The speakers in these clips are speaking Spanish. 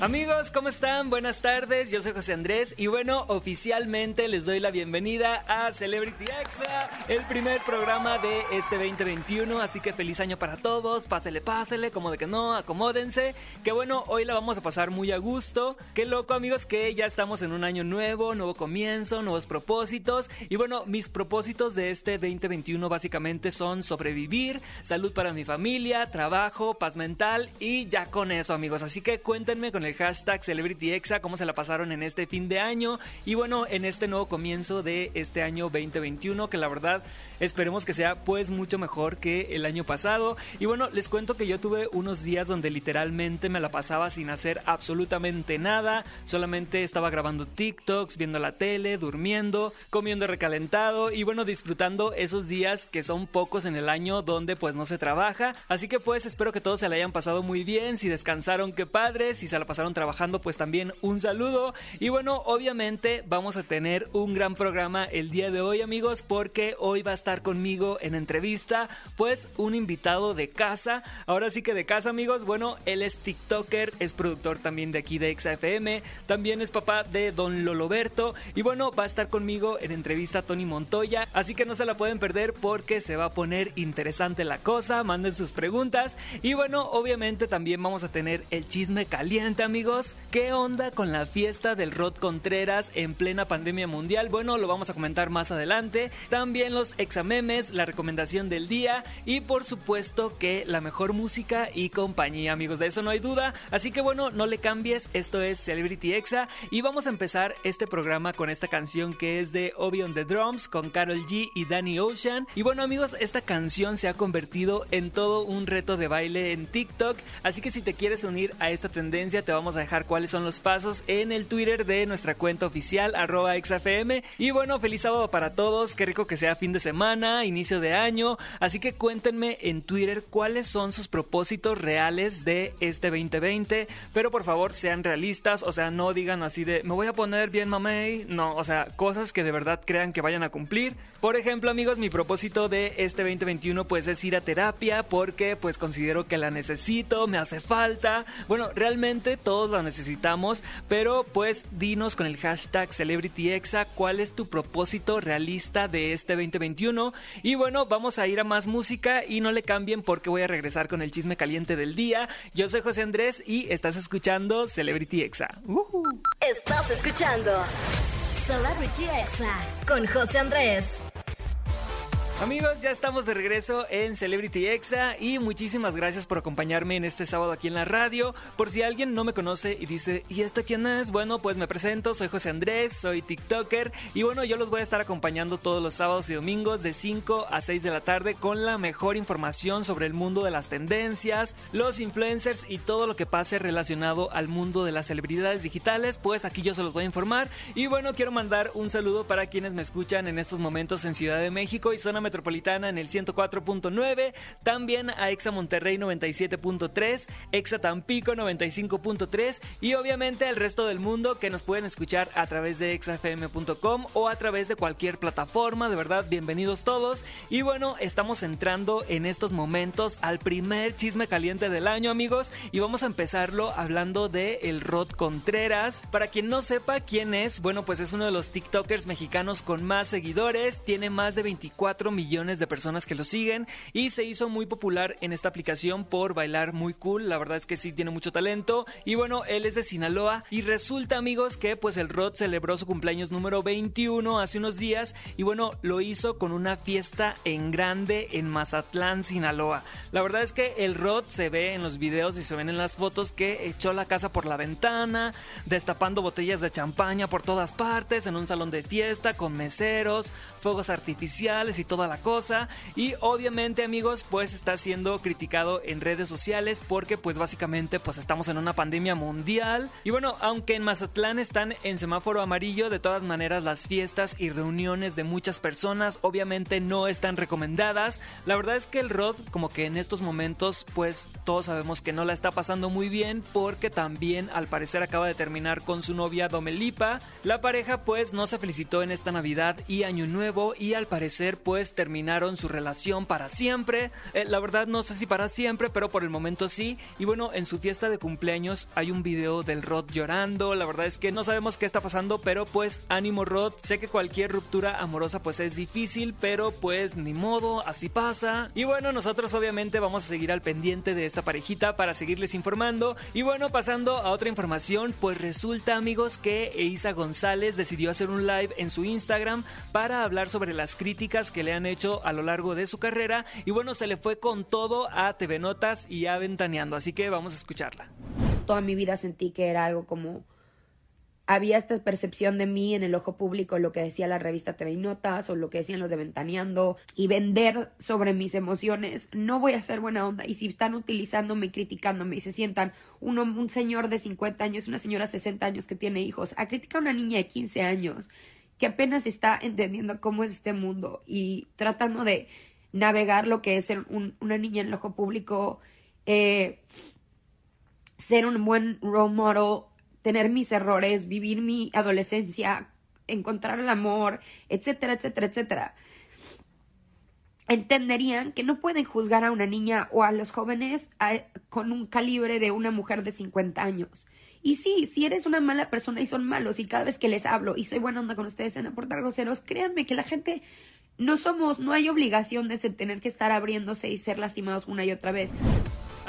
Amigos, ¿cómo están? Buenas tardes, yo soy José Andrés y bueno, oficialmente les doy la bienvenida a Celebrity Exa, el primer programa de este 2021, así que feliz año para todos, pásele, pásele, como de que no, acomódense, que bueno, hoy la vamos a pasar muy a gusto, qué loco amigos que ya estamos en un año nuevo, nuevo comienzo, nuevos propósitos y bueno, mis propósitos de este 2021 básicamente son sobrevivir, salud para mi familia, trabajo, paz mental y ya con eso amigos, así que cuéntenme con el hashtag CelebrityExa, cómo se la pasaron en este fin de año. Y bueno, en este nuevo comienzo de este año 2021, que la verdad esperemos que sea pues mucho mejor que el año pasado. Y bueno, les cuento que yo tuve unos días donde literalmente me la pasaba sin hacer absolutamente nada, solamente estaba grabando TikToks, viendo la tele, durmiendo, comiendo recalentado y bueno, disfrutando esos días que son pocos en el año donde pues no se trabaja. Así que pues espero que todos se la hayan pasado muy bien, si descansaron, qué padre, si se la pasaron trabajando, pues también un saludo. Y bueno, obviamente vamos a tener un gran programa el día de hoy, amigos, porque hoy va a estar conmigo en entrevista, pues un invitado de casa. Ahora sí que de casa, amigos. Bueno, él es TikToker, es productor también de aquí de XFM, también es papá de Don Loloberto. Y bueno, va a estar conmigo en entrevista Tony Montoya. Así que no se la pueden perder porque se va a poner interesante la cosa. Manden sus preguntas. Y bueno, obviamente también vamos a tener el chisme caliente, amigos, ¿qué onda con la fiesta del Rod Contreras en plena pandemia mundial? Bueno, lo vamos a comentar más adelante. También los examemes, la recomendación del día y por supuesto que la mejor música y compañía, amigos, de eso no hay duda. Así que bueno, no le cambies, esto es Celebrity Exa y vamos a empezar este programa con esta canción que es de Obi on the Drums con Carol G y Danny Ocean. Y bueno, amigos, esta canción se ha convertido en todo un reto de baile en TikTok, así que si te quieres unir a esta tendencia te vamos a dejar cuáles son los pasos en el Twitter de nuestra cuenta oficial, arroba XFM. Y bueno, feliz sábado para todos, qué rico que sea fin de semana, inicio de año. Así que cuéntenme en Twitter cuáles son sus propósitos reales de este 2020. Pero por favor, sean realistas, o sea, no digan así de, me voy a poner bien mamey. No, o sea, cosas que de verdad crean que vayan a cumplir. Por ejemplo, amigos, mi propósito de este 2021 pues es ir a terapia porque pues considero que la necesito, me hace falta. Bueno, realmente todos la necesitamos, pero pues dinos con el hashtag CelebrityExa cuál es tu propósito realista de este 2021. Y bueno, vamos a ir a más música y no le cambien porque voy a regresar con el chisme caliente del día. Yo soy José Andrés y estás escuchando Celebrity Exa. Estás escuchando Celebrity Exa con José Andrés. Amigos, ya estamos de regreso en Celebrity Exa y muchísimas gracias por acompañarme en este sábado aquí en la radio. Por si alguien no me conoce y dice, ¿y esta quién es? Bueno, pues me presento, soy José Andrés, soy TikToker y bueno, yo los voy a estar acompañando todos los sábados y domingos de 5 a 6 de la tarde con la mejor información sobre el mundo de las tendencias, los influencers y todo lo que pase relacionado al mundo de las celebridades digitales. Pues aquí yo se los voy a informar y bueno, quiero mandar un saludo para quienes me escuchan en estos momentos en Ciudad de México y zona Metropolitana en el 104.9, también a Exa Monterrey 97.3, Exa Tampico 95.3 y obviamente al resto del mundo que nos pueden escuchar a través de exafm.com o a través de cualquier plataforma, de verdad, bienvenidos todos. Y bueno, estamos entrando en estos momentos al primer chisme caliente del año, amigos, y vamos a empezarlo hablando de el Rod Contreras. Para quien no sepa quién es, bueno, pues es uno de los TikTokers mexicanos con más seguidores, tiene más de 24 millones de personas que lo siguen y se hizo muy popular en esta aplicación por bailar muy cool. La verdad es que sí tiene mucho talento. Y bueno, él es de Sinaloa y resulta, amigos, que pues el Rod celebró su cumpleaños número 21 hace unos días y bueno, lo hizo con una fiesta en grande en Mazatlán, Sinaloa. La verdad es que el Rod se ve en los videos y se ven en las fotos que echó la casa por la ventana, destapando botellas de champaña por todas partes, en un salón de fiesta con meseros, fuegos artificiales y toda la cosa. Y obviamente amigos, pues está siendo criticado en redes sociales porque pues básicamente pues estamos en una pandemia mundial. Y bueno, aunque en Mazatlán están en semáforo amarillo, de todas maneras las fiestas y reuniones de muchas personas obviamente no están recomendadas. La verdad es que el Rod como que en estos momentos pues todos sabemos que no la está pasando muy bien porque también al parecer acaba de terminar con su novia Domelipa. La pareja pues no se felicitó en esta Navidad y Año Nuevo y al parecer pues terminaron su relación para siempre. Eh, la verdad no sé si para siempre, pero por el momento sí. Y bueno, en su fiesta de cumpleaños hay un video del Rod llorando. La verdad es que no sabemos qué está pasando, pero pues ánimo Rod. Sé que cualquier ruptura amorosa pues es difícil, pero pues ni modo, así pasa. Y bueno, nosotros obviamente vamos a seguir al pendiente de esta parejita para seguirles informando. Y bueno, pasando a otra información, pues resulta amigos que Eiza González decidió hacer un live en su Instagram para hablar sobre las críticas que le han hecho a lo largo de su carrera. Y bueno, se le fue con todo a TV Notas y a Ventaneando, así que vamos a escucharla. Toda mi vida sentí que era algo como había esta percepción de mí en el ojo público, lo que decía la revista TV Notas o lo que decían los de Ventaneando y vender sobre mis emociones, no voy a ser buena onda. Y si están utilizándome y criticándome y se sientan uno, un señor de 50 años, una señora de 60 años que tiene hijos, a criticar a una niña de 15 años que apenas está entendiendo cómo es este mundo y tratando de navegar lo que es ser una niña en el ojo público, eh, ser un buen role model, tener mis errores, vivir mi adolescencia, encontrar el amor, etcétera, etcétera, etcétera. Entenderían que no pueden juzgar a una niña o a los jóvenes con un calibre de una mujer de 50 años. Y sí, si eres una mala persona y son malos y cada vez que les hablo y soy buena onda con ustedes en aportar groseros, créanme que la gente no somos, no hay obligación de tener que estar abriéndose y ser lastimados una y otra vez.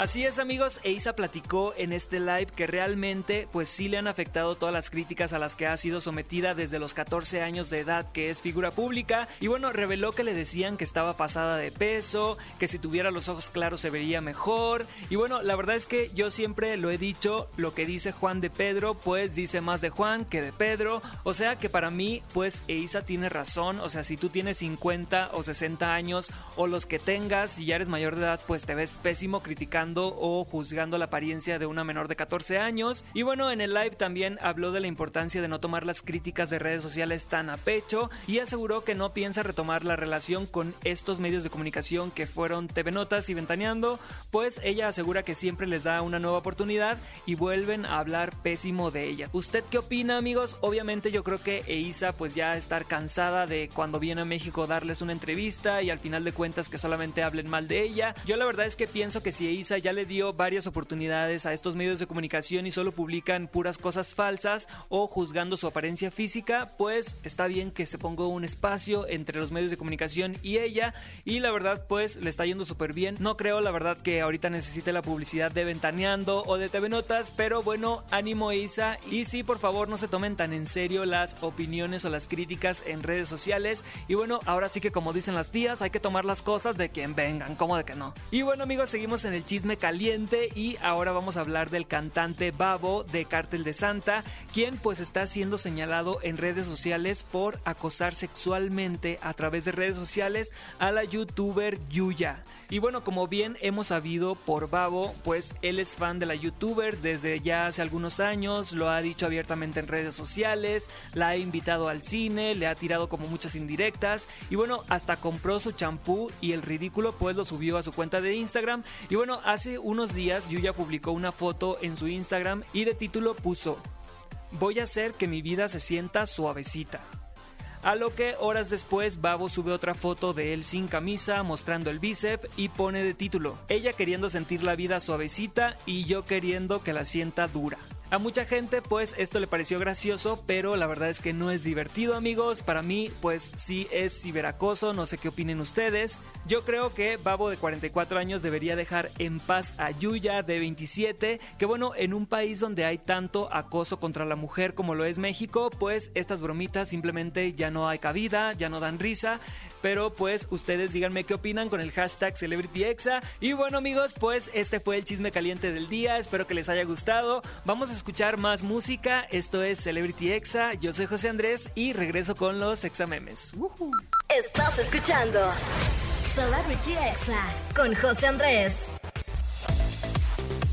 Así es amigos, Eisa platicó en este live que realmente pues sí le han afectado todas las críticas a las que ha sido sometida desde los 14 años de edad que es figura pública. Y bueno, reveló que le decían que estaba pasada de peso, que si tuviera los ojos claros se vería mejor. Y bueno, la verdad es que yo siempre lo he dicho, lo que dice Juan de Pedro pues dice más de Juan que de Pedro, o sea que para mí pues Eisa tiene razón, o sea si tú tienes 50 o 60 años o los que tengas y ya eres mayor de edad pues te ves pésimo criticando o juzgando la apariencia de una menor de 14 años. Y bueno, en el live también habló de la importancia de no tomar las críticas de redes sociales tan a pecho y aseguró que no piensa retomar la relación con estos medios de comunicación que fueron TV Notas y Ventaneando, pues ella asegura que siempre les da una nueva oportunidad y vuelven a hablar pésimo de ella. ¿Usted qué opina, amigos? Obviamente yo creo que Eisa pues ya estar cansada de cuando viene a México darles una entrevista y al final de cuentas que solamente hablen mal de ella. Yo la verdad es que pienso que si Eisa ya le dio varias oportunidades a estos medios de comunicación y solo publican puras cosas falsas o juzgando su apariencia física, pues está bien que se ponga un espacio entre los medios de comunicación y ella y la verdad pues le está yendo súper bien. No creo la verdad que ahorita necesite la publicidad de Ventaneando o de TV Notas, pero bueno, ánimo Isa y sí, por favor no se tomen tan en serio las opiniones o las críticas en redes sociales y bueno, ahora sí que como dicen las tías, hay que tomar las cosas de quien vengan, como de que no. Y bueno amigos, seguimos en el chisme caliente y ahora vamos a hablar del cantante Babo de Cártel de Santa, quien pues está siendo señalado en redes sociales por acosar sexualmente a través de redes sociales a la youtuber Yuya. Y bueno, como bien hemos sabido por Babo, pues él es fan de la youtuber desde ya hace algunos años, lo ha dicho abiertamente en redes sociales, la ha invitado al cine, le ha tirado como muchas indirectas y bueno, hasta compró su champú y el ridículo pues lo subió a su cuenta de Instagram y bueno, hace unos días Yuya publicó una foto en su Instagram y de título puso Voy a hacer que mi vida se sienta suavecita. A lo que horas después Babo sube otra foto de él sin camisa, mostrando el bíceps y pone de título, ella queriendo sentir la vida suavecita y yo queriendo que la sienta dura. A mucha gente pues esto le pareció gracioso, pero la verdad es que no es divertido amigos. Para mí pues sí es ciberacoso, no sé qué opinen ustedes. Yo creo que Babo de 44 años debería dejar en paz a Yuya de 27, que bueno, en un país donde hay tanto acoso contra la mujer como lo es México, pues estas bromitas simplemente ya no hay cabida, ya no dan risa. Pero pues ustedes díganme qué opinan con el hashtag CelebrityExa. Y bueno amigos, pues este fue el chisme caliente del día. Espero que les haya gustado. Vamos a escuchar más música. Esto es Celebrity Exa. Yo soy José Andrés y regreso con los examemes. Estás escuchando Celebrity Exa con José Andrés.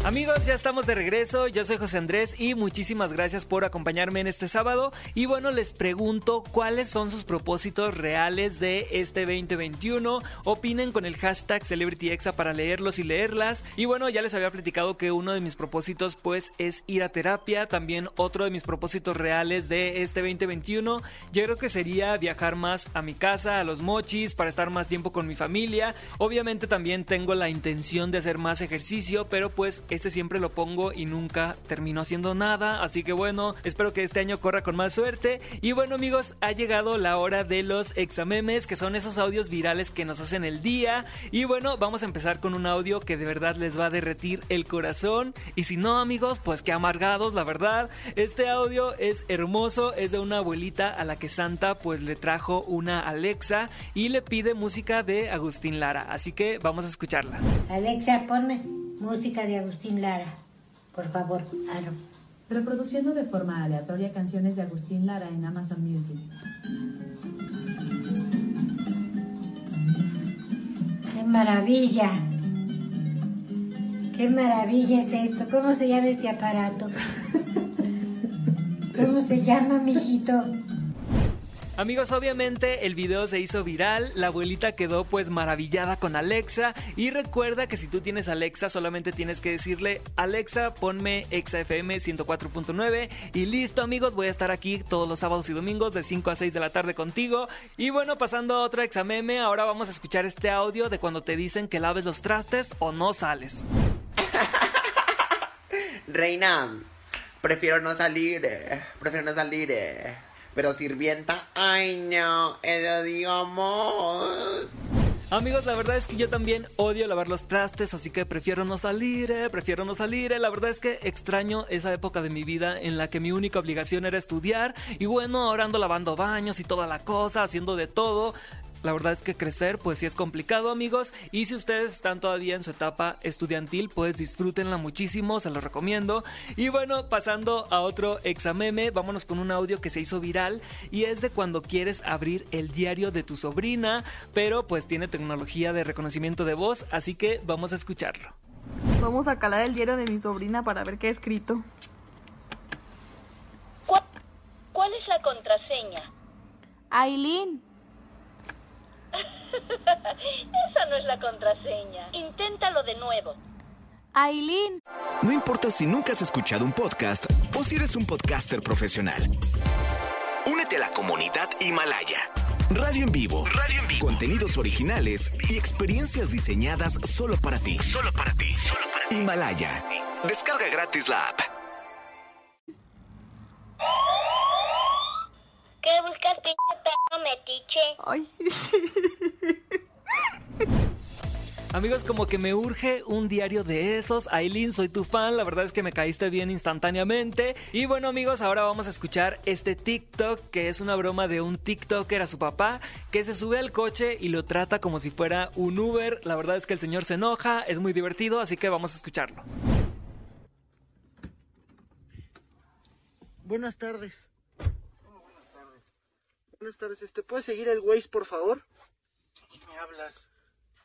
Amigos, ya estamos de regreso. Yo soy José Andrés y muchísimas gracias por acompañarme en este sábado. Y bueno, les pregunto cuáles son sus propósitos reales de este 2021. Opinen con el hashtag CelebrityExa para leerlos y leerlas. Y bueno, ya les había platicado que uno de mis propósitos pues es ir a terapia. También otro de mis propósitos reales de este 2021 yo creo que sería viajar más a mi casa, a los mochis, para estar más tiempo con mi familia. Obviamente también tengo la intención de hacer más ejercicio, pero pues ese siempre lo pongo y nunca termino haciendo nada. Así que bueno, espero que este año corra con más suerte. Y bueno amigos, ha llegado la hora de los examemes, que son esos audios virales que nos hacen el día. Y bueno, vamos a empezar con un audio que de verdad les va a derretir el corazón. Y si no amigos, pues que amargados, la verdad. Este audio es hermoso, es de una abuelita a la que Santa pues le trajo una Alexa y le pide música de Agustín Lara. Así que vamos a escucharla. Alexa, ponme. Música de Agustín Lara, por favor. Aro. Reproduciendo de forma aleatoria canciones de Agustín Lara en Amazon Music. ¡Qué maravilla! ¡Qué maravilla es esto! ¿Cómo se llama este aparato? ¿Cómo se llama, mijito? Amigos, obviamente el video se hizo viral, la abuelita quedó pues maravillada con Alexa y recuerda que si tú tienes Alexa solamente tienes que decirle Alexa ponme ExaFM 104.9 y listo amigos, voy a estar aquí todos los sábados y domingos de 5 a 6 de la tarde contigo y bueno, pasando a otra exameme, ahora vamos a escuchar este audio de cuando te dicen que laves los trastes o no sales. Reina, prefiero no salir, eh, prefiero no salir. Pero sirvienta, ay no, eso digamos. Amigos, la verdad es que yo también odio lavar los trastes, así que prefiero no salir, eh, prefiero no salir. eh. La verdad es que extraño esa época de mi vida en la que mi única obligación era estudiar. Y bueno, ahora ando lavando baños y toda la cosa, haciendo de todo. La verdad es que crecer pues sí es complicado amigos y si ustedes están todavía en su etapa estudiantil pues disfrútenla muchísimo, se los recomiendo. Y bueno, pasando a otro exameme, vámonos con un audio que se hizo viral y es de cuando quieres abrir el diario de tu sobrina, pero pues tiene tecnología de reconocimiento de voz, así que vamos a escucharlo. Vamos a calar el diario de mi sobrina para ver qué ha escrito. ¿Cuál, cuál es la contraseña? Aileen, Esa no es la contraseña. Inténtalo de nuevo. Aileen. No importa si nunca has escuchado un podcast o si eres un podcaster profesional. Únete a la comunidad Himalaya. Radio en vivo. Radio en vivo. Contenidos originales y experiencias diseñadas solo para ti. Solo para ti. Himalaya. Descarga gratis la app. ¿Qué buscas, pinche perro metiche? Ay, Amigos, como que me urge un diario de esos. Aileen, soy tu fan. La verdad es que me caíste bien instantáneamente. Y bueno, amigos, ahora vamos a escuchar este TikTok, que es una broma de un TikToker a su papá, que se sube al coche y lo trata como si fuera un Uber. La verdad es que el señor se enoja, es muy divertido, así que vamos a escucharlo. Buenas tardes. Buenas tardes? Este, ¿puedes seguir el Waze, por favor? ¿Qué me hablas?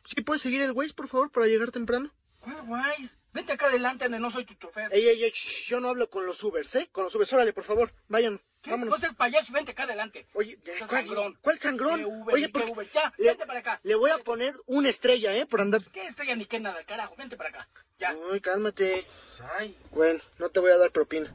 Sí, ¿puedes seguir el Waze, por favor, para llegar temprano? ¿Cuál guays? Vete acá adelante, donde no soy tu chofer. Ey, ey, ey, shh, yo no hablo con los Ubers, ¿eh? Con los Ubers, órale, por favor, vayan, ¿Qué? vámonos. Payaso, vente acá adelante. Oye, ¿cuál, sangrón. ¿cuál sangrón? ¿Qué Uber, Oye, porque Uber? Ya, le, vente para acá. le voy a poner una estrella, ¿eh? Por andar. ¿Qué estrella ni qué nada, carajo? Vente para acá. Ya. Ay, cálmate. Ay. Bueno, no te voy a dar propina.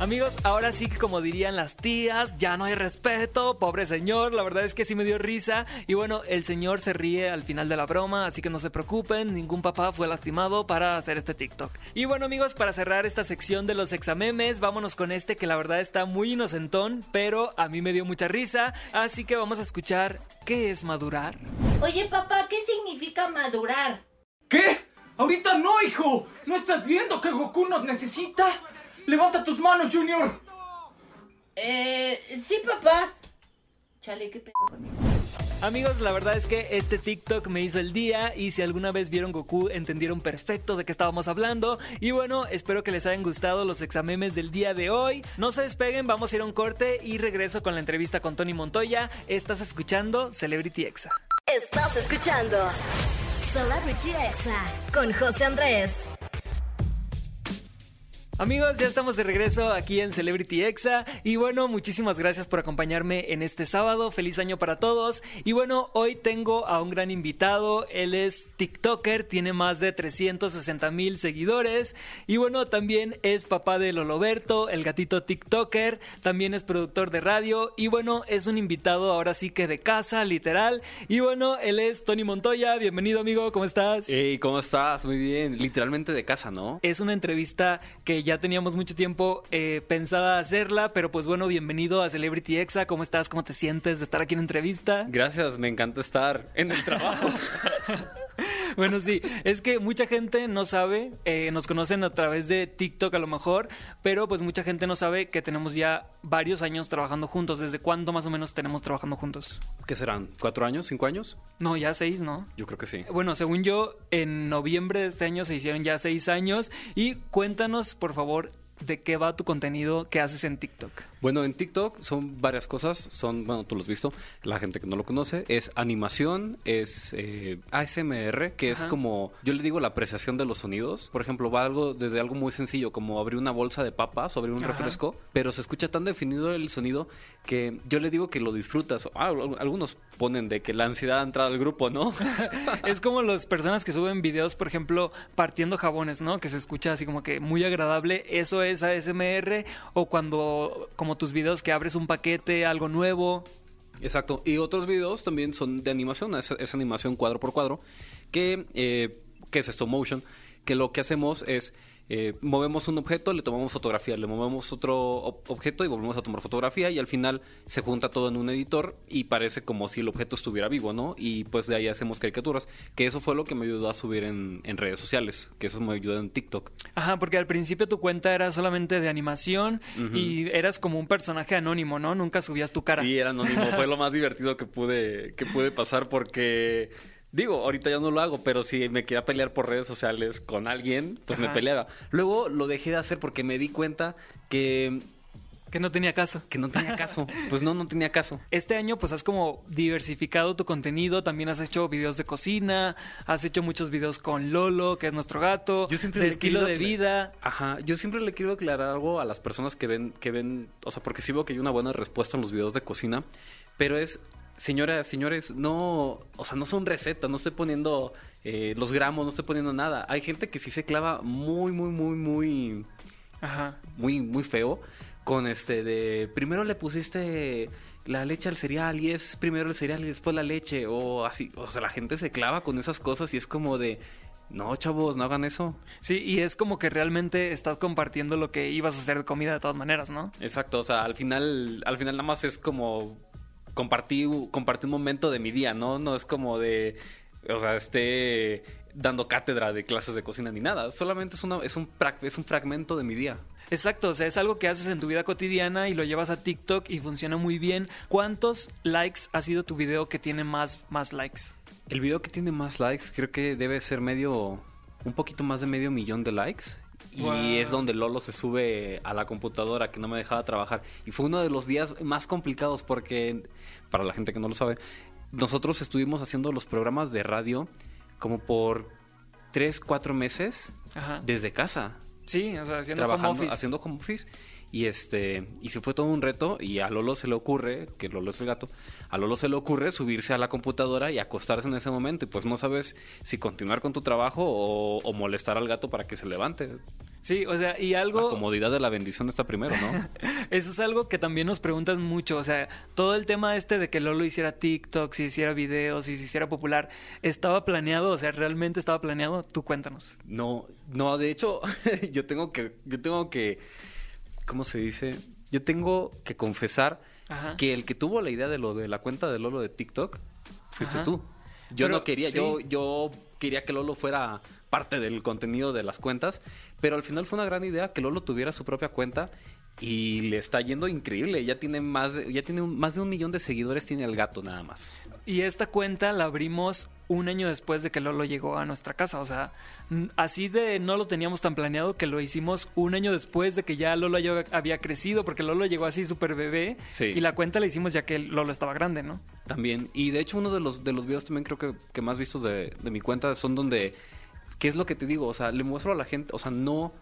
Amigos, ahora sí que como dirían las tías, ya no hay respeto, pobre señor, la verdad es que sí me dio risa y bueno, el señor se ríe al final de la broma, así que no se preocupen, ningún papá fue lastimado para hacer este TikTok. Y bueno amigos, para cerrar esta sección de los examemes, vámonos con este que la verdad está muy inocentón, pero a mí me dio mucha risa, así que vamos a escuchar ¿qué es madurar? Oye, papá, ¿qué significa madurar? ¿Qué? Ahorita no, hijo. ¿No estás viendo que Goku nos necesita? Levanta tus manos, Junior. Eh, sí, papá. Chale, qué pedo conmigo. Amigos, la verdad es que este TikTok me hizo el día y si alguna vez vieron Goku entendieron perfecto de qué estábamos hablando. Y bueno, espero que les hayan gustado los examemes del día de hoy. No se despeguen, vamos a ir a un corte y regreso con la entrevista con Tony Montoya. Estás escuchando Celebrity Exa. Estás escuchando Celebrity Exa con José Andrés. Amigos, ya estamos de regreso aquí en Celebrity Exa. Y bueno, muchísimas gracias por acompañarme en este sábado, feliz año para todos. Y bueno, hoy tengo a un gran invitado, él es TikToker, tiene más de 360 mil seguidores. Y bueno, también es papá de Loloberto, el gatito TikToker, también es productor de radio. Y bueno, es un invitado ahora sí que de casa, literal. Y bueno, él es Tony Montoya, bienvenido amigo, ¿cómo estás? Hey, ¿cómo estás? Muy bien, literalmente de casa, ¿no? Es una entrevista que ya teníamos mucho tiempo eh, pensada hacerla, pero pues bueno, bienvenido a Celebrity Exa. ¿Cómo estás? ¿Cómo te sientes de estar aquí en entrevista? Gracias, me encanta estar en el trabajo. bueno, sí, es que mucha gente no sabe, eh, nos conocen a través de TikTok a lo mejor, pero pues mucha gente no sabe que tenemos ya varios años trabajando juntos. ¿Desde cuándo más o menos tenemos trabajando juntos? ¿Qué serán? ¿Cuatro años? ¿Cinco años? No, ya seis, ¿no? Yo creo que sí. Bueno, según yo, en noviembre de este año se hicieron ya seis años. Y cuéntanos, por favor, de qué va tu contenido que haces en TikTok. Bueno, en TikTok son varias cosas. Son, bueno, tú lo has visto, la gente que no lo conoce. Es animación, es eh, ASMR, que es como, yo le digo la apreciación de los sonidos. Por ejemplo, va algo desde algo muy sencillo, como abrir una bolsa de papas o abrir un Ajá. refresco, pero se escucha tan definido el sonido que yo le digo que lo disfrutas. Ah, algunos ponen de que la ansiedad ha entrado al grupo, ¿no? es como las personas que suben videos, por ejemplo, partiendo jabones, ¿no? Que se escucha así como que muy agradable. Eso es ASMR. O cuando, como tus videos que abres un paquete, algo nuevo. Exacto. Y otros videos también son de animación, es, animación cuadro por cuadro, que, eh, que es stop motion, que lo que hacemos es eh, movemos un objeto, le tomamos fotografía, le movemos otro ob- objeto y volvemos a tomar fotografía y al final se junta todo en un editor y parece como si el objeto estuviera vivo, ¿no? Y pues de ahí hacemos caricaturas, que eso fue lo que me ayudó a subir en, en redes sociales, que eso me ayudó en TikTok. Ajá, porque al principio tu cuenta era solamente de animación y eras como un personaje anónimo, ¿no? Nunca subías tu cara. Sí, era anónimo. Fue lo más divertido que pude, que pude pasar porque, digo, ahorita ya no lo hago, pero si me quería pelear por redes sociales con alguien, pues me peleaba. Luego lo dejé de hacer porque me di cuenta que... Que no tenía caso. Que no tenía caso. Pues no, no tenía caso. Este año pues has como diversificado tu contenido, también has hecho videos de cocina, has hecho muchos videos con Lolo, que es nuestro gato, Yo siempre de estilo de vida. Ajá, yo siempre le quiero aclarar algo a las personas que ven, que ven, o sea, porque sí veo que hay una buena respuesta en los videos de cocina, pero es, señoras, señores, no, o sea, no son recetas, no estoy poniendo eh, los gramos, no estoy poniendo nada. Hay gente que sí se clava muy, muy, muy, muy, Ajá. muy, muy feo con este de, primero le pusiste la leche al cereal y es primero el cereal y después la leche o así, o sea, la gente se clava con esas cosas y es como de, no, chavos, no hagan eso. Sí, y es como que realmente estás compartiendo lo que ibas a hacer de comida de todas maneras, ¿no? Exacto, o sea, al final, al final nada más es como compartir, compartir un momento de mi día, ¿no? No es como de, o sea, esté dando cátedra de clases de cocina ni nada. Solamente es, una, es, un, es un fragmento de mi día. Exacto, o sea, es algo que haces en tu vida cotidiana y lo llevas a TikTok y funciona muy bien. ¿Cuántos likes ha sido tu video que tiene más, más likes? El video que tiene más likes creo que debe ser medio, un poquito más de medio millón de likes. Y es donde Lolo se sube a la computadora que no me dejaba trabajar. Y fue uno de los días más complicados porque, para la gente que no lo sabe, nosotros estuvimos haciendo los programas de radio como por tres, cuatro meses Ajá. desde casa. Sí, o sea, haciendo trabajando, home office. haciendo home office. Y este, y se fue todo un reto, y a Lolo se le ocurre, que Lolo es el gato, a Lolo se le ocurre subirse a la computadora y acostarse en ese momento, y pues no sabes si continuar con tu trabajo o, o molestar al gato para que se levante. Sí, o sea, y La algo... comodidad de la bendición está primero, ¿no? Eso es algo que también nos preguntan mucho, o sea, todo el tema este de que Lolo hiciera TikTok, si hiciera videos, si se hiciera popular, ¿estaba planeado? O sea, ¿realmente estaba planeado? Tú cuéntanos. No, no, de hecho, yo tengo que, yo tengo que, ¿cómo se dice? Yo tengo que confesar Ajá. que el que tuvo la idea de lo de la cuenta de Lolo de TikTok fuiste Ajá. tú. Yo Pero, no quería, sí. yo, yo quería que Lolo fuera parte del contenido de las cuentas, pero al final fue una gran idea que Lolo tuviera su propia cuenta y le está yendo increíble. Ya tiene más de, ya tiene un- más de un millón de seguidores tiene el gato nada más. Y esta cuenta la abrimos un año después de que Lolo llegó a nuestra casa. O sea, así de no lo teníamos tan planeado que lo hicimos un año después de que ya Lolo ya había crecido, porque Lolo llegó así súper bebé. Sí. Y la cuenta la hicimos ya que Lolo estaba grande, ¿no? También. Y de hecho, uno de los, de los videos también creo que, que más vistos de, de mi cuenta son donde. ¿Qué es lo que te digo? O sea, le muestro a la gente. O sea, no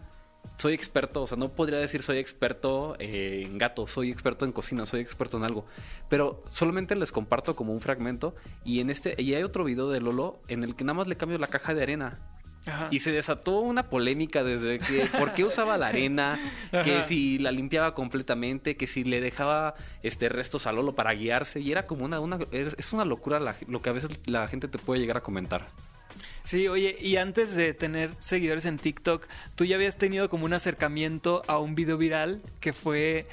soy experto. O sea, no podría decir soy experto eh, en gatos, soy experto en cocina, soy experto en algo. Pero solamente les comparto como un fragmento. Y en este. Y hay otro video de Lolo en el que nada más le cambio la caja de arena. Ajá. Y se desató una polémica desde que por qué usaba la arena, que Ajá. si la limpiaba completamente, que si le dejaba este restos a Lolo para guiarse y era como una, una es una locura la- lo que a veces la gente te puede llegar a comentar. Sí, oye, y antes de tener seguidores en TikTok, tú ya habías tenido como un acercamiento a un video viral que fue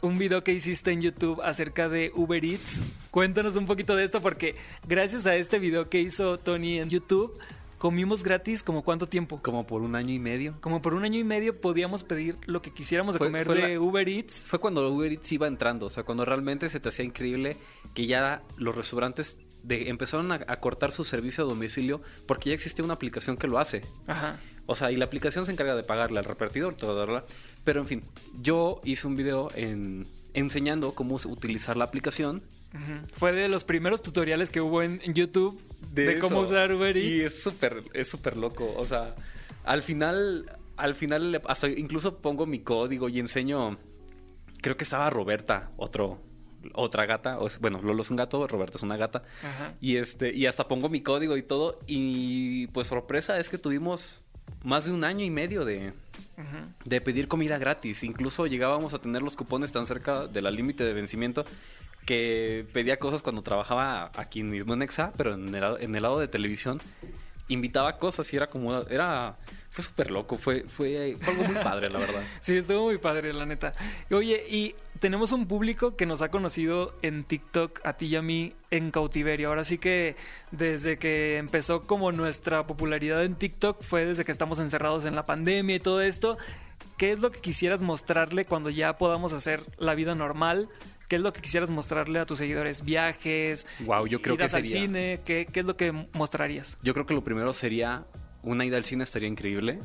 un video que hiciste en YouTube acerca de Uber Eats. Cuéntanos un poquito de esto porque gracias a este video que hizo Tony en YouTube, comimos gratis como cuánto tiempo? Como por un año y medio. Como por un año y medio podíamos pedir lo que quisiéramos de Fue- comer fue de la- Uber Eats. Fue cuando Uber Eats iba entrando, o sea, cuando realmente se te hacía increíble que ya los restaurantes de- empezaron a, a cortar su servicio a domicilio porque ya existía una aplicación que lo hace. Ajá. O sea, y la aplicación se encarga de pagarle al repartidor, todo, bla. Pero en fin, yo hice un video en, enseñando cómo utilizar la aplicación. Ujú. Fue de los primeros tutoriales que hubo en, en YouTube de, cómo usar Uber Y Eats. es súper, es súper loco. O sea, al final, al final, hasta incluso pongo mi código y enseño. Creo que estaba Roberta, otro, otra gata. O es- bueno, Lolo es un gato, Roberta es una gata. Ajá. Y este, y hasta pongo mi código y todo. Y pues sorpresa es que tuvimos más de un año y medio de, de pedir comida gratis. Incluso llegábamos a tener los cupones tan cerca de la límite de vencimiento que pedía cosas cuando trabajaba aquí mismo en Exa, pero en el, en el lado de televisión invitaba cosas y era como era fue súper loco, fue, fue fue algo muy padre, la verdad. Sí, estuvo muy padre, la neta. Oye, y tenemos un público que nos ha conocido en TikTok, a ti y a mí, en cautiverio. Ahora sí que desde que empezó como nuestra popularidad en TikTok fue desde que estamos encerrados en la pandemia y todo esto. ¿Qué es lo que quisieras mostrarle cuando ya podamos hacer la vida normal? ¿Qué es lo que quisieras mostrarle a tus seguidores? ¿Viajes? Wow, yo creo que idas al cine? ¿Qué, ¿Qué es lo que mostrarías? Yo creo que lo primero sería una ida al cine estaría increíble.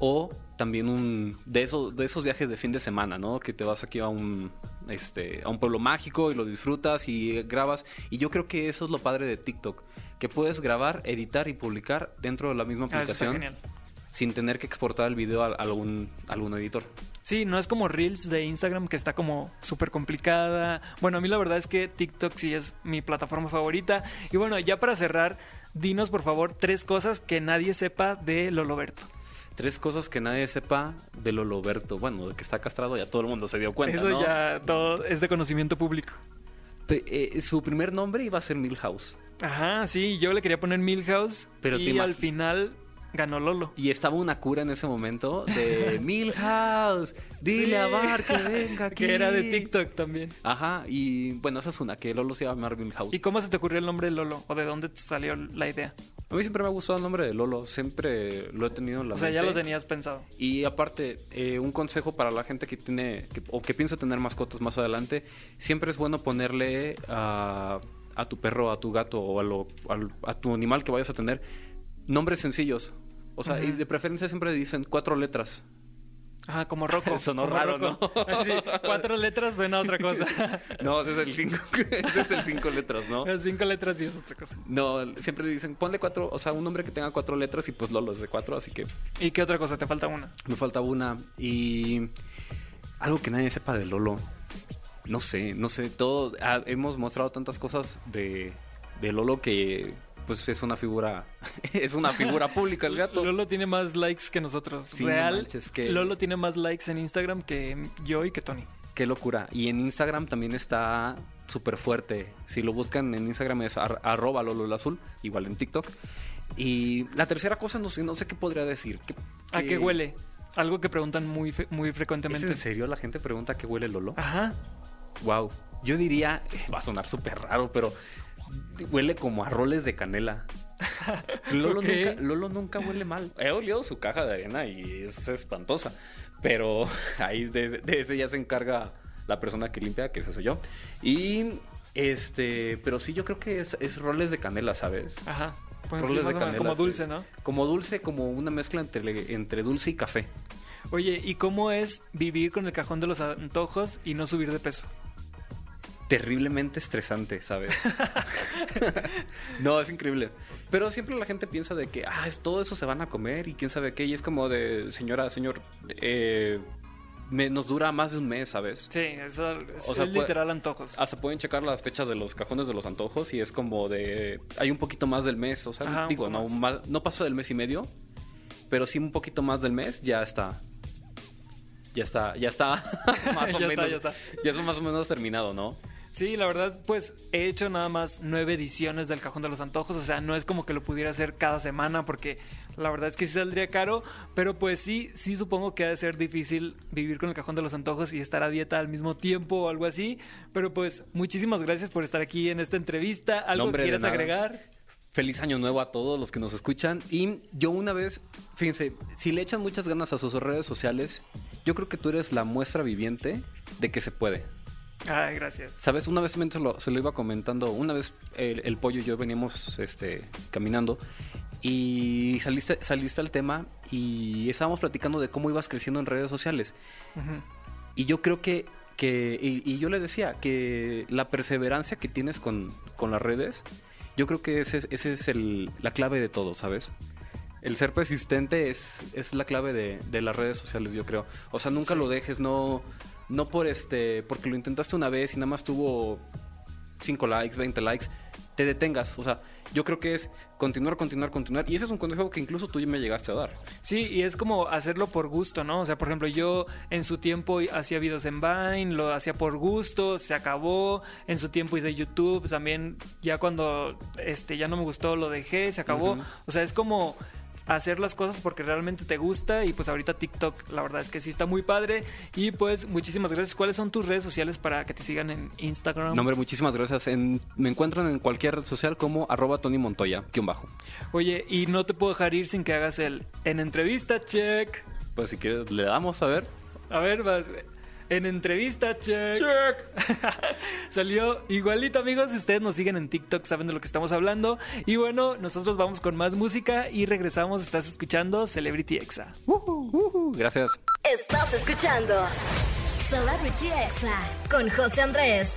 O también un de esos, de esos viajes de fin de semana, ¿no? Que te vas aquí a un este a un pueblo mágico y lo disfrutas y grabas. Y yo creo que eso es lo padre de TikTok. Que puedes grabar, editar y publicar dentro de la misma Ah, eso está aplicación. genial. Sin tener que exportar el video a, algún, a algún editor. Sí, no es como Reels de Instagram que está como súper complicada. Bueno, a mí la verdad es que TikTok sí es mi plataforma favorita. Y bueno, ya para cerrar, dinos por favor tres cosas que nadie sepa de Loloberto. Tres cosas que nadie sepa de Loloberto. Bueno, de que está castrado ya todo el mundo se dio cuenta. Eso ¿no? ya todo es de conocimiento público. Pe- eh, su primer nombre iba a ser Milhouse. Ajá, sí, yo le quería poner Milhouse Pero y al final ganó Lolo. Y estaba una cura en ese momento de Milhouse, dile Sí. a Bar que venga aquí. Que era de TikTok también. Ajá, y bueno, esa es una, que Lolo se llama llamar Milhouse. ¿Y cómo se te ocurrió el nombre de Lolo? ¿O de dónde te salió la idea? A mí siempre me ha gustado el nombre de Lolo, siempre lo he tenido en la O sea, ya lo tenías pensado. Y aparte, eh, un consejo para la gente que tiene que- o que piensa tener mascotas más adelante, siempre es bueno ponerle a, a tu perro, a tu gato o a, lo- al- a tu animal que vayas a tener nombres sencillos. O sea, y de preferencia siempre dicen cuatro letras. Ajá, como Rocco. Sonó como raro, Rocco. ¿no? Así, cuatro letras suena a otra cosa. No, desde el cinco, desde el cinco letras, ¿no? Las cinco letras sí es otra cosa. No, siempre dicen, ponle cuatro, o sea, un nombre que tenga cuatro letras y pues Lolo es de cuatro, así que ¿Y qué otra cosa? Te falta una. me falta una. Y algo que nadie sepa de Lolo. No sé, no sé, todo, ah, hemos mostrado tantas cosas de, de Lolo que pues es una figura, es una figura pública el gato. Lolo tiene más likes que nosotros. Sí, no Real. manches, que- Lolo tiene más likes en Instagram que yo y que Tony. Qué locura. Y en Instagram también está súper fuerte. Si lo buscan en Instagram es ar- arroba Lolo Azul, igual en TikTok. Y la tercera cosa no sé, no sé qué podría decir. ¿Qué, ¿A qué huele? Algo que preguntan muy, muy ¿Es frecuentemente. en serio la gente pregunta a qué huele Lolo? Ajá. Wow. Yo diría, va a sonar súper raro, pero huele como a roles de canela. Lolo, nunca, Lolo nunca huele mal. He olido su caja de arena y es espantosa. Pero ahí de, de ese ya se encarga la persona que limpia, que ese soy yo. Y Este, pero sí, yo creo que es, es roles de canela, ¿sabes? Ajá. Pues Roles de canela, como sí. dulce, ¿no? Como dulce, como una mezcla entre, entre dulce y café. Oye, ¿y cómo es vivir con el cajón de los antojos y no subir de peso? Terriblemente estresante, ¿sabes? no, es increíble. Pero siempre la gente piensa de que, ah, es- todo eso se van a comer y quién sabe qué. Y es como de, señora, señor, eh, me- nos dura más de un mes, ¿sabes? Sí, eso es, O sea, es puede- literal antojos. Hasta pueden checar las fechas de los cajones de los antojos y es como de... Hay un poquito más del mes, o sea, Ajá, digo, no, más. no pasó del mes y medio, pero sí un poquito más del mes, ya está. Ya está, ya está más o Ya está, menos. ya está. ya está más o menos terminado, ¿no? Sí, la verdad, pues he hecho nada más nueve ediciones del Cajón de los Antojos. O sea, no es como que lo pudiera hacer cada semana porque la verdad es que sí saldría caro. Pero pues sí, sí supongo que ha de ser difícil vivir con el Cajón de los Antojos y estar a dieta al mismo tiempo o algo así. Pero pues muchísimas gracias por estar aquí en esta entrevista. ¿Algo que quieras agregar? Feliz año nuevo a todos los que nos escuchan. Y yo una vez, fíjense, si le echan muchas ganas a sus redes sociales, yo creo que tú eres la muestra viviente de que se puede. Ay, gracias. ¿Sabes? Una vez también se lo, se lo iba comentando. Una vez el, el pollo y yo veníamos este, caminando y saliste, saliste al tema y estábamos platicando de cómo ibas creciendo en redes sociales. Y yo creo que, que y, y yo le decía que la perseverancia que tienes con, con las redes, yo creo que ese, es- ese es el, la clave de todo, ¿sabes? El ser persistente es, es la clave de, de las redes sociales, yo creo. O sea, nunca Sí. lo dejes, no, no por este, porque lo intentaste una vez y nada más tuvo 5 likes, 20 likes, te detengas. O sea, yo creo que es continuar, continuar, continuar. Y ese es un consejo que incluso tú me llegaste a dar. Sí, y es como hacerlo por gusto, ¿no? O sea, por ejemplo, yo en su tiempo hacía videos en Vine, lo hacía por gusto, se acabó. En su tiempo hice YouTube, también ya cuando este ya no me gustó lo dejé, se acabó. O sea, es como hacer las cosas porque realmente te gusta y pues ahorita TikTok la verdad es que sí está muy padre y pues muchísimas gracias. ¿Cuáles son tus redes sociales para que te sigan en Instagram? No, hombre, muchísimas gracias. En- me encuentran en cualquier red social como arroba Tony Montoya, guion bajo. Oye, y no te puedo dejar ir sin que hagas el en entrevista, check. Pues si quieres, le damos a ver. A ver, vas. En entrevista, check. Salió igualito, amigos. Si ustedes nos siguen en TikTok, saben de lo que estamos hablando. Y bueno, nosotros vamos con más música y regresamos. Estás escuchando Celebrity Exa. Gracias. Estás escuchando Celebrity Exa con José Andrés.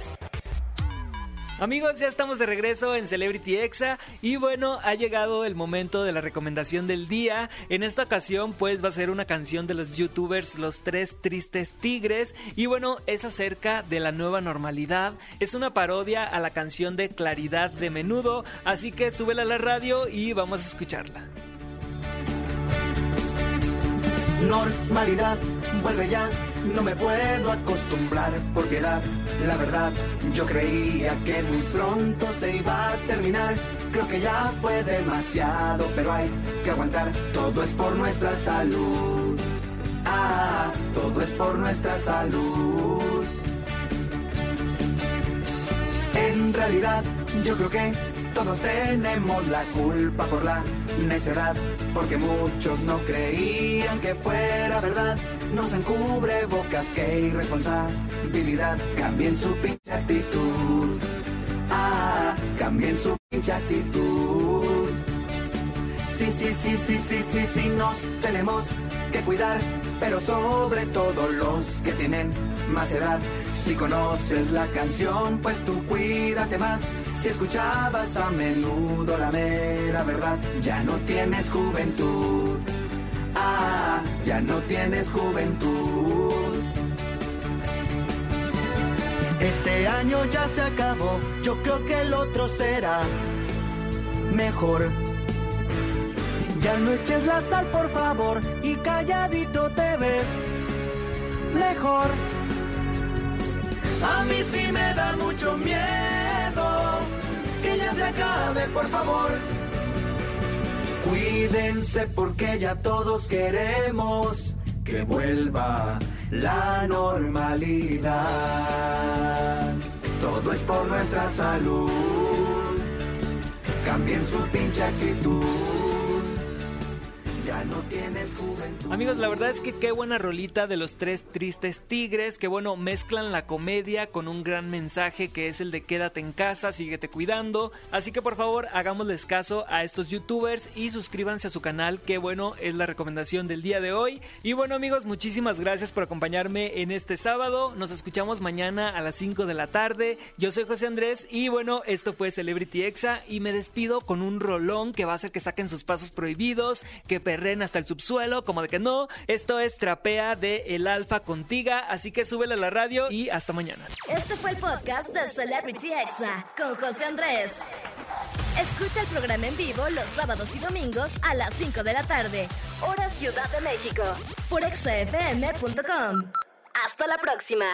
Amigos, ya estamos de regreso en Celebrity Exa y bueno, ha llegado el momento de la recomendación del día. En esta ocasión pues va a ser una canción de los youtubers Los Tres Tristes Tigres y bueno, es acerca de la nueva normalidad. Es una parodia a la canción de Claridad de Menudo, así que súbela a la radio y vamos a escucharla. Normalidad, vuelve ya, no me puedo acostumbrar por piedad. La verdad, yo creía que muy pronto se iba a terminar. Creo que ya fue demasiado, pero hay que aguantar. Todo es por nuestra salud. Ah, todo es por nuestra salud. En realidad, yo creo que todos tenemos la culpa por la necedad, porque muchos no creían que fuera verdad. Nos encubre bocas, que irresponsabilidad. Cambien su pinche actitud. Ah, cambien su pinche actitud. Sí, sí, sí, sí, sí, sí, sí, nos tenemos que cuidar, pero sobre todo los que tienen más edad. Si conoces la canción, pues tú cuídate más. Si escuchabas a menudo la mera verdad, ya no tienes juventud. Ah, ya no tienes juventud. Este año ya se acabó, yo creo que el otro será mejor. Ya no eches la sal, por favor, y calladito te ves mejor. A mí sí me da mucho miedo se acabe, por favor. Cuídense porque ya todos queremos que vuelva la normalidad. Todo es por nuestra salud. Cambien su pinche actitud. No tienes juventud. Amigos, la verdad es que qué buena rolita de los tres tristes tigres, que bueno, mezclan la comedia con un gran mensaje que es el de quédate en casa, síguete cuidando. Así que por favor, hagámosles caso a estos youtubers y suscríbanse a su canal, que bueno, es la recomendación del día de hoy. Y bueno amigos, muchísimas gracias por acompañarme en este sábado. Nos escuchamos mañana a las 5 de la tarde. Yo soy José Andrés y bueno, esto fue Celebrity Exa y me despido con un rolón que va a hacer que saquen sus pasos prohibidos, que hasta el subsuelo, como de que no. Esto es Trapea de El Alfa Contiga, así que súbele a la radio y hasta mañana. Este fue el podcast de Celebrity Exa con José Andrés. Escucha el programa en vivo los sábados y domingos a las 5 de la tarde, hora Ciudad de México, por exafm.com. Hasta la próxima.